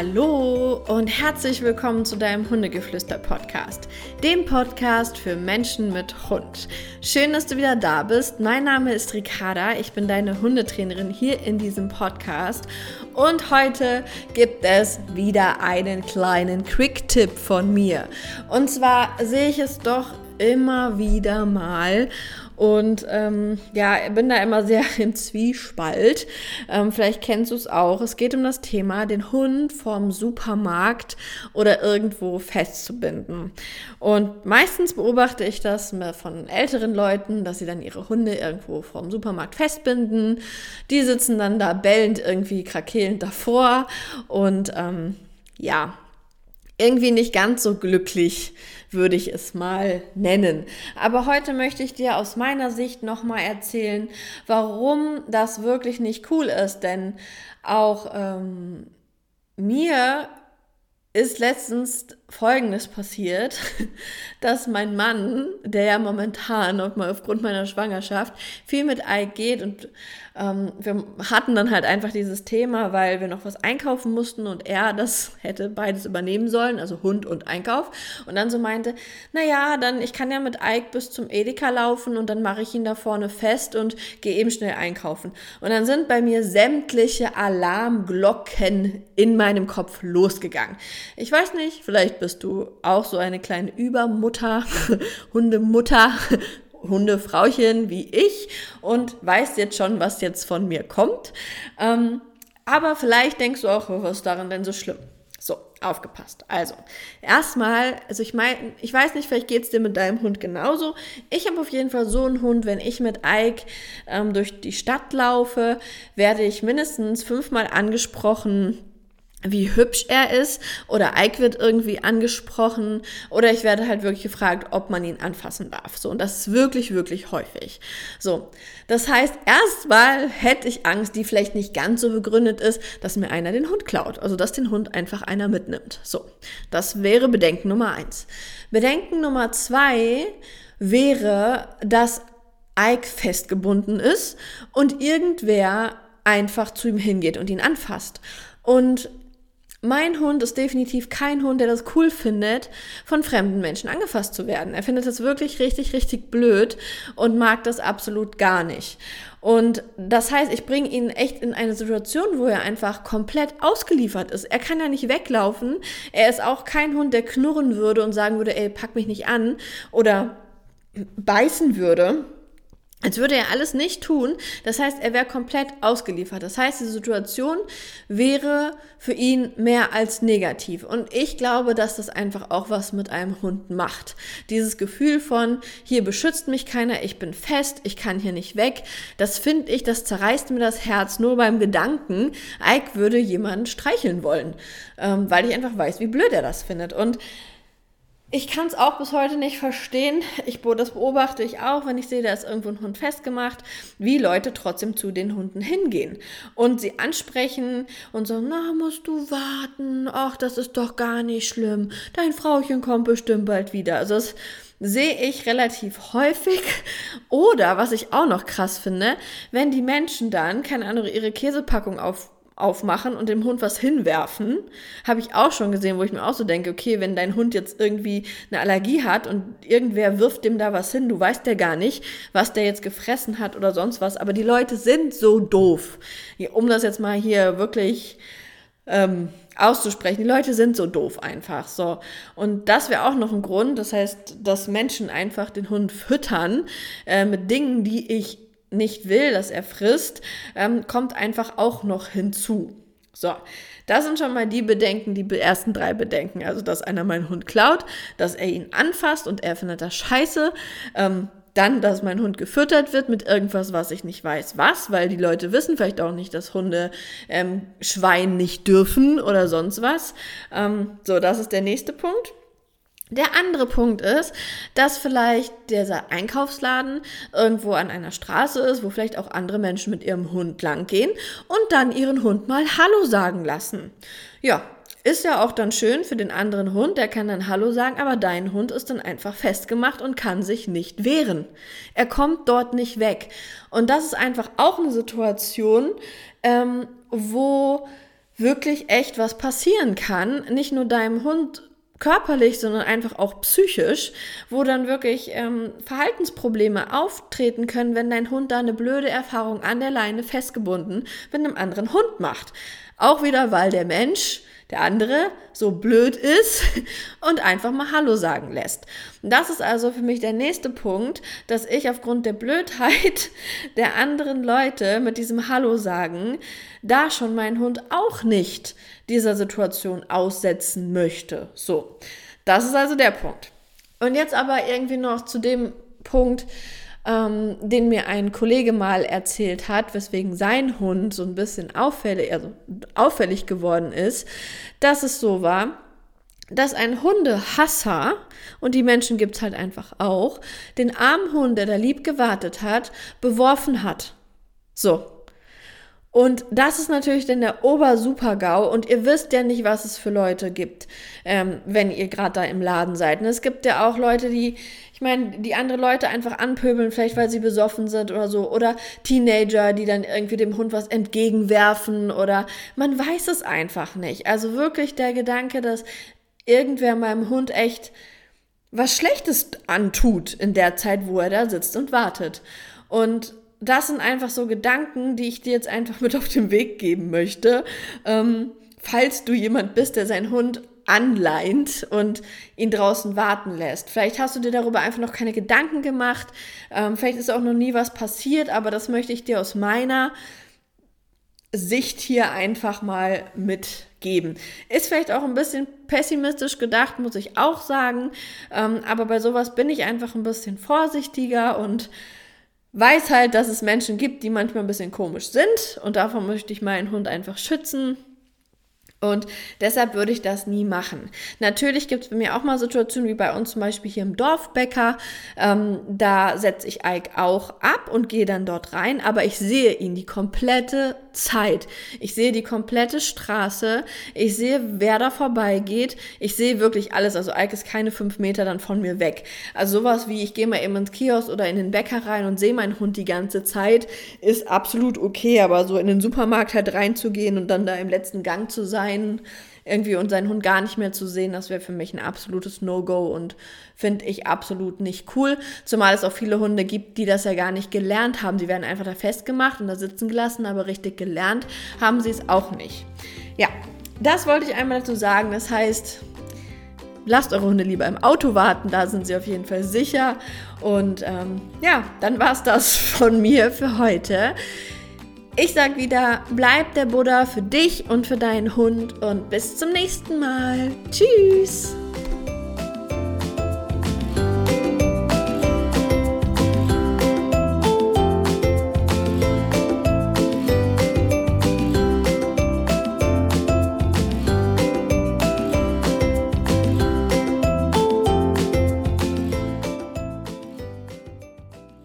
Hallo und herzlich willkommen zu deinem Hundegeflüster-Podcast, dem Podcast für Menschen mit Hund. Schön, dass du wieder da bist. Mein Name ist Ricarda, ich bin deine Hundetrainerin hier in diesem Podcast und heute gibt es wieder einen kleinen Quick-Tipp von mir. Und zwar sehe ich es doch immer wieder mal und ähm, ja, bin da immer sehr im Zwiespalt. Ähm, vielleicht kennst du es auch. Es geht um das Thema, den Hund vom Supermarkt oder irgendwo festzubinden. Und meistens beobachte ich das von älteren Leuten, dass sie dann ihre Hunde irgendwo vom Supermarkt festbinden. Die sitzen dann da bellend irgendwie krakelend davor und ähm, ja, irgendwie nicht ganz so glücklich, würde ich es mal nennen. Aber heute möchte ich dir aus meiner Sicht nochmal erzählen, warum das wirklich nicht cool ist. Denn auch ähm, mir ist letztens Folgendes passiert, dass mein Mann, der ja momentan aufgrund meiner Schwangerschaft viel mit Ike geht und ähm, wir hatten dann halt einfach dieses Thema, weil wir noch was einkaufen mussten und er das hätte beides übernehmen sollen, also Hund und Einkauf. Und dann so meinte, naja, dann ich kann ja mit Ike bis zum Edeka laufen und dann mache ich ihn da vorne fest und gehe eben schnell einkaufen. Und dann sind bei mir sämtliche Alarmglocken in meinem Kopf losgegangen. Ich weiß nicht, vielleicht bist du auch so eine kleine Übermutter, Hundemutter, Hundefrauchen wie ich und weißt jetzt schon, was jetzt von mir kommt. Ähm, aber vielleicht denkst du auch, was ist daran denn so schlimm? So, aufgepasst. Also, erstmal, also ich meine, ich weiß nicht, vielleicht geht es dir mit deinem Hund genauso. Ich habe auf jeden Fall so einen Hund, wenn ich mit Ike ähm, durch die Stadt laufe, werde ich mindestens fünfmal angesprochen, wie hübsch er ist oder Ike wird irgendwie angesprochen oder ich werde halt wirklich gefragt, ob man ihn anfassen darf. So, und das ist wirklich, wirklich häufig. So, das heißt, erstmal hätte ich Angst, die vielleicht nicht ganz so begründet ist, dass mir einer den Hund klaut. Also, dass den Hund einfach einer mitnimmt. So, das wäre Bedenken Nummer eins. Bedenken Nummer zwei wäre, dass Ike festgebunden ist und irgendwer einfach zu ihm hingeht und ihn anfasst. Und mein Hund ist definitiv kein Hund, der das cool findet, von fremden Menschen angefasst zu werden. Er findet das wirklich richtig, richtig blöd und mag das absolut gar nicht. Und das heißt, ich bringe ihn echt in eine Situation, wo er einfach komplett ausgeliefert ist. Er kann ja nicht weglaufen. Er ist auch kein Hund, der knurren würde und sagen würde, ey, pack mich nicht an oder beißen würde als würde er alles nicht tun. Das heißt, er wäre komplett ausgeliefert. Das heißt, die Situation wäre für ihn mehr als negativ. Und ich glaube, dass das einfach auch was mit einem Hund macht. Dieses Gefühl von, hier beschützt mich keiner, ich bin fest, ich kann hier nicht weg. Das finde ich, das zerreißt mir das Herz nur beim Gedanken, Ike würde jemanden streicheln wollen. Ähm, weil ich einfach weiß, wie blöd er das findet. Und ich kann es auch bis heute nicht verstehen. Ich, das beobachte ich auch, wenn ich sehe, da ist irgendwo ein Hund festgemacht, wie Leute trotzdem zu den Hunden hingehen und sie ansprechen und so, na, musst du warten, ach, das ist doch gar nicht schlimm, dein Frauchen kommt bestimmt bald wieder. Also das sehe ich relativ häufig. Oder, was ich auch noch krass finde, wenn die Menschen dann, keine Ahnung, ihre Käsepackung auf aufmachen und dem Hund was hinwerfen. Habe ich auch schon gesehen, wo ich mir auch so denke, okay, wenn dein Hund jetzt irgendwie eine Allergie hat und irgendwer wirft dem da was hin, du weißt ja gar nicht, was der jetzt gefressen hat oder sonst was. Aber die Leute sind so doof. Um das jetzt mal hier wirklich ähm, auszusprechen. Die Leute sind so doof einfach. So. Und das wäre auch noch ein Grund. Das heißt, dass Menschen einfach den Hund füttern äh, mit Dingen, die ich nicht will, dass er frisst, ähm, kommt einfach auch noch hinzu. So, das sind schon mal die Bedenken, die ersten drei Bedenken. Also, dass einer meinen Hund klaut, dass er ihn anfasst und er findet das scheiße. Ähm, dann, dass mein Hund gefüttert wird mit irgendwas, was ich nicht weiß, was, weil die Leute wissen vielleicht auch nicht, dass Hunde ähm, Schwein nicht dürfen oder sonst was. Ähm, so, das ist der nächste Punkt. Der andere Punkt ist, dass vielleicht dieser Einkaufsladen irgendwo an einer Straße ist, wo vielleicht auch andere Menschen mit ihrem Hund langgehen und dann ihren Hund mal Hallo sagen lassen. Ja, ist ja auch dann schön für den anderen Hund, der kann dann Hallo sagen, aber dein Hund ist dann einfach festgemacht und kann sich nicht wehren. Er kommt dort nicht weg. Und das ist einfach auch eine Situation, ähm, wo wirklich echt was passieren kann. Nicht nur deinem Hund körperlich, sondern einfach auch psychisch, wo dann wirklich ähm, Verhaltensprobleme auftreten können, wenn dein Hund da eine blöde Erfahrung an der Leine festgebunden mit einem anderen Hund macht. Auch wieder, weil der Mensch der andere so blöd ist und einfach mal Hallo sagen lässt. das ist also für mich der nächste Punkt, dass ich aufgrund der Blödheit der anderen Leute mit diesem Hallo sagen da schon meinen Hund auch nicht dieser Situation aussetzen möchte. So, das ist also der Punkt. Und jetzt aber irgendwie noch zu dem Punkt, ähm, den mir ein Kollege mal erzählt hat, weswegen sein Hund so ein bisschen auffällig, also auffällig geworden ist, dass es so war, dass ein Hundehasser, und die Menschen gibt es halt einfach auch, den armen Hund, der da lieb gewartet hat, beworfen hat. So, und das ist natürlich dann der Obersuper-GAU und ihr wisst ja nicht, was es für Leute gibt, ähm, wenn ihr gerade da im Laden seid. Und es gibt ja auch Leute, die, ich meine, die andere Leute einfach anpöbeln, vielleicht weil sie besoffen sind oder so. Oder Teenager, die dann irgendwie dem Hund was entgegenwerfen oder man weiß es einfach nicht. Also wirklich der Gedanke, dass irgendwer meinem Hund echt was Schlechtes antut in der Zeit, wo er da sitzt und wartet. Und das sind einfach so Gedanken, die ich dir jetzt einfach mit auf den Weg geben möchte. Ähm, falls du jemand bist, der seinen Hund anleint und ihn draußen warten lässt. Vielleicht hast du dir darüber einfach noch keine Gedanken gemacht. Ähm, vielleicht ist auch noch nie was passiert, aber das möchte ich dir aus meiner Sicht hier einfach mal mitgeben. Ist vielleicht auch ein bisschen pessimistisch gedacht, muss ich auch sagen. Ähm, aber bei sowas bin ich einfach ein bisschen vorsichtiger und weiß halt, dass es Menschen gibt, die manchmal ein bisschen komisch sind und davon möchte ich meinen Hund einfach schützen. Und deshalb würde ich das nie machen. Natürlich gibt es bei mir auch mal Situationen wie bei uns zum Beispiel hier im Dorfbäcker. Ähm, da setze ich Ike auch ab und gehe dann dort rein, aber ich sehe ihn die komplette Zeit. Ich sehe die komplette Straße. Ich sehe, wer da vorbeigeht. Ich sehe wirklich alles. Also Ike ist keine fünf Meter dann von mir weg. Also sowas wie, ich gehe mal eben ins Kiosk oder in den Bäcker rein und sehe meinen Hund die ganze Zeit, ist absolut okay. Aber so in den Supermarkt halt reinzugehen und dann da im letzten Gang zu sein, sein, irgendwie und seinen Hund gar nicht mehr zu sehen, das wäre für mich ein absolutes No-Go und finde ich absolut nicht cool. Zumal es auch viele Hunde gibt, die das ja gar nicht gelernt haben. Sie werden einfach da festgemacht und da sitzen gelassen, aber richtig gelernt haben sie es auch nicht. Ja, das wollte ich einmal dazu sagen. Das heißt, lasst eure Hunde lieber im Auto warten, da sind sie auf jeden Fall sicher. Und ähm, ja, dann war es das von mir für heute. Ich sag wieder, bleib der Buddha für dich und für deinen Hund und bis zum nächsten Mal. Tschüss!